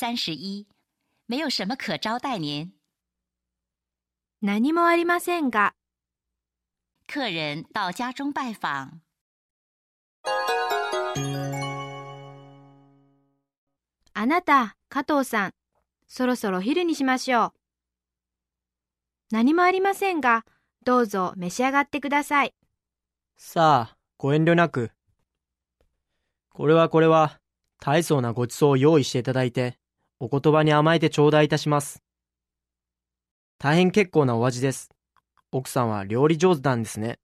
三十一，没有什么可招待您。何もありませんが、客人到家中拜访。あなた、加藤さん、そろそろ昼にしましょう。何もありませんが、どうぞ召し上がってください。さあ、ご遠慮なく。これはこれは、大層なご馳走を用意していただいて、お言葉に甘えて頂戴いたします。大変結構なお味です。奥さんは料理上手なんですね。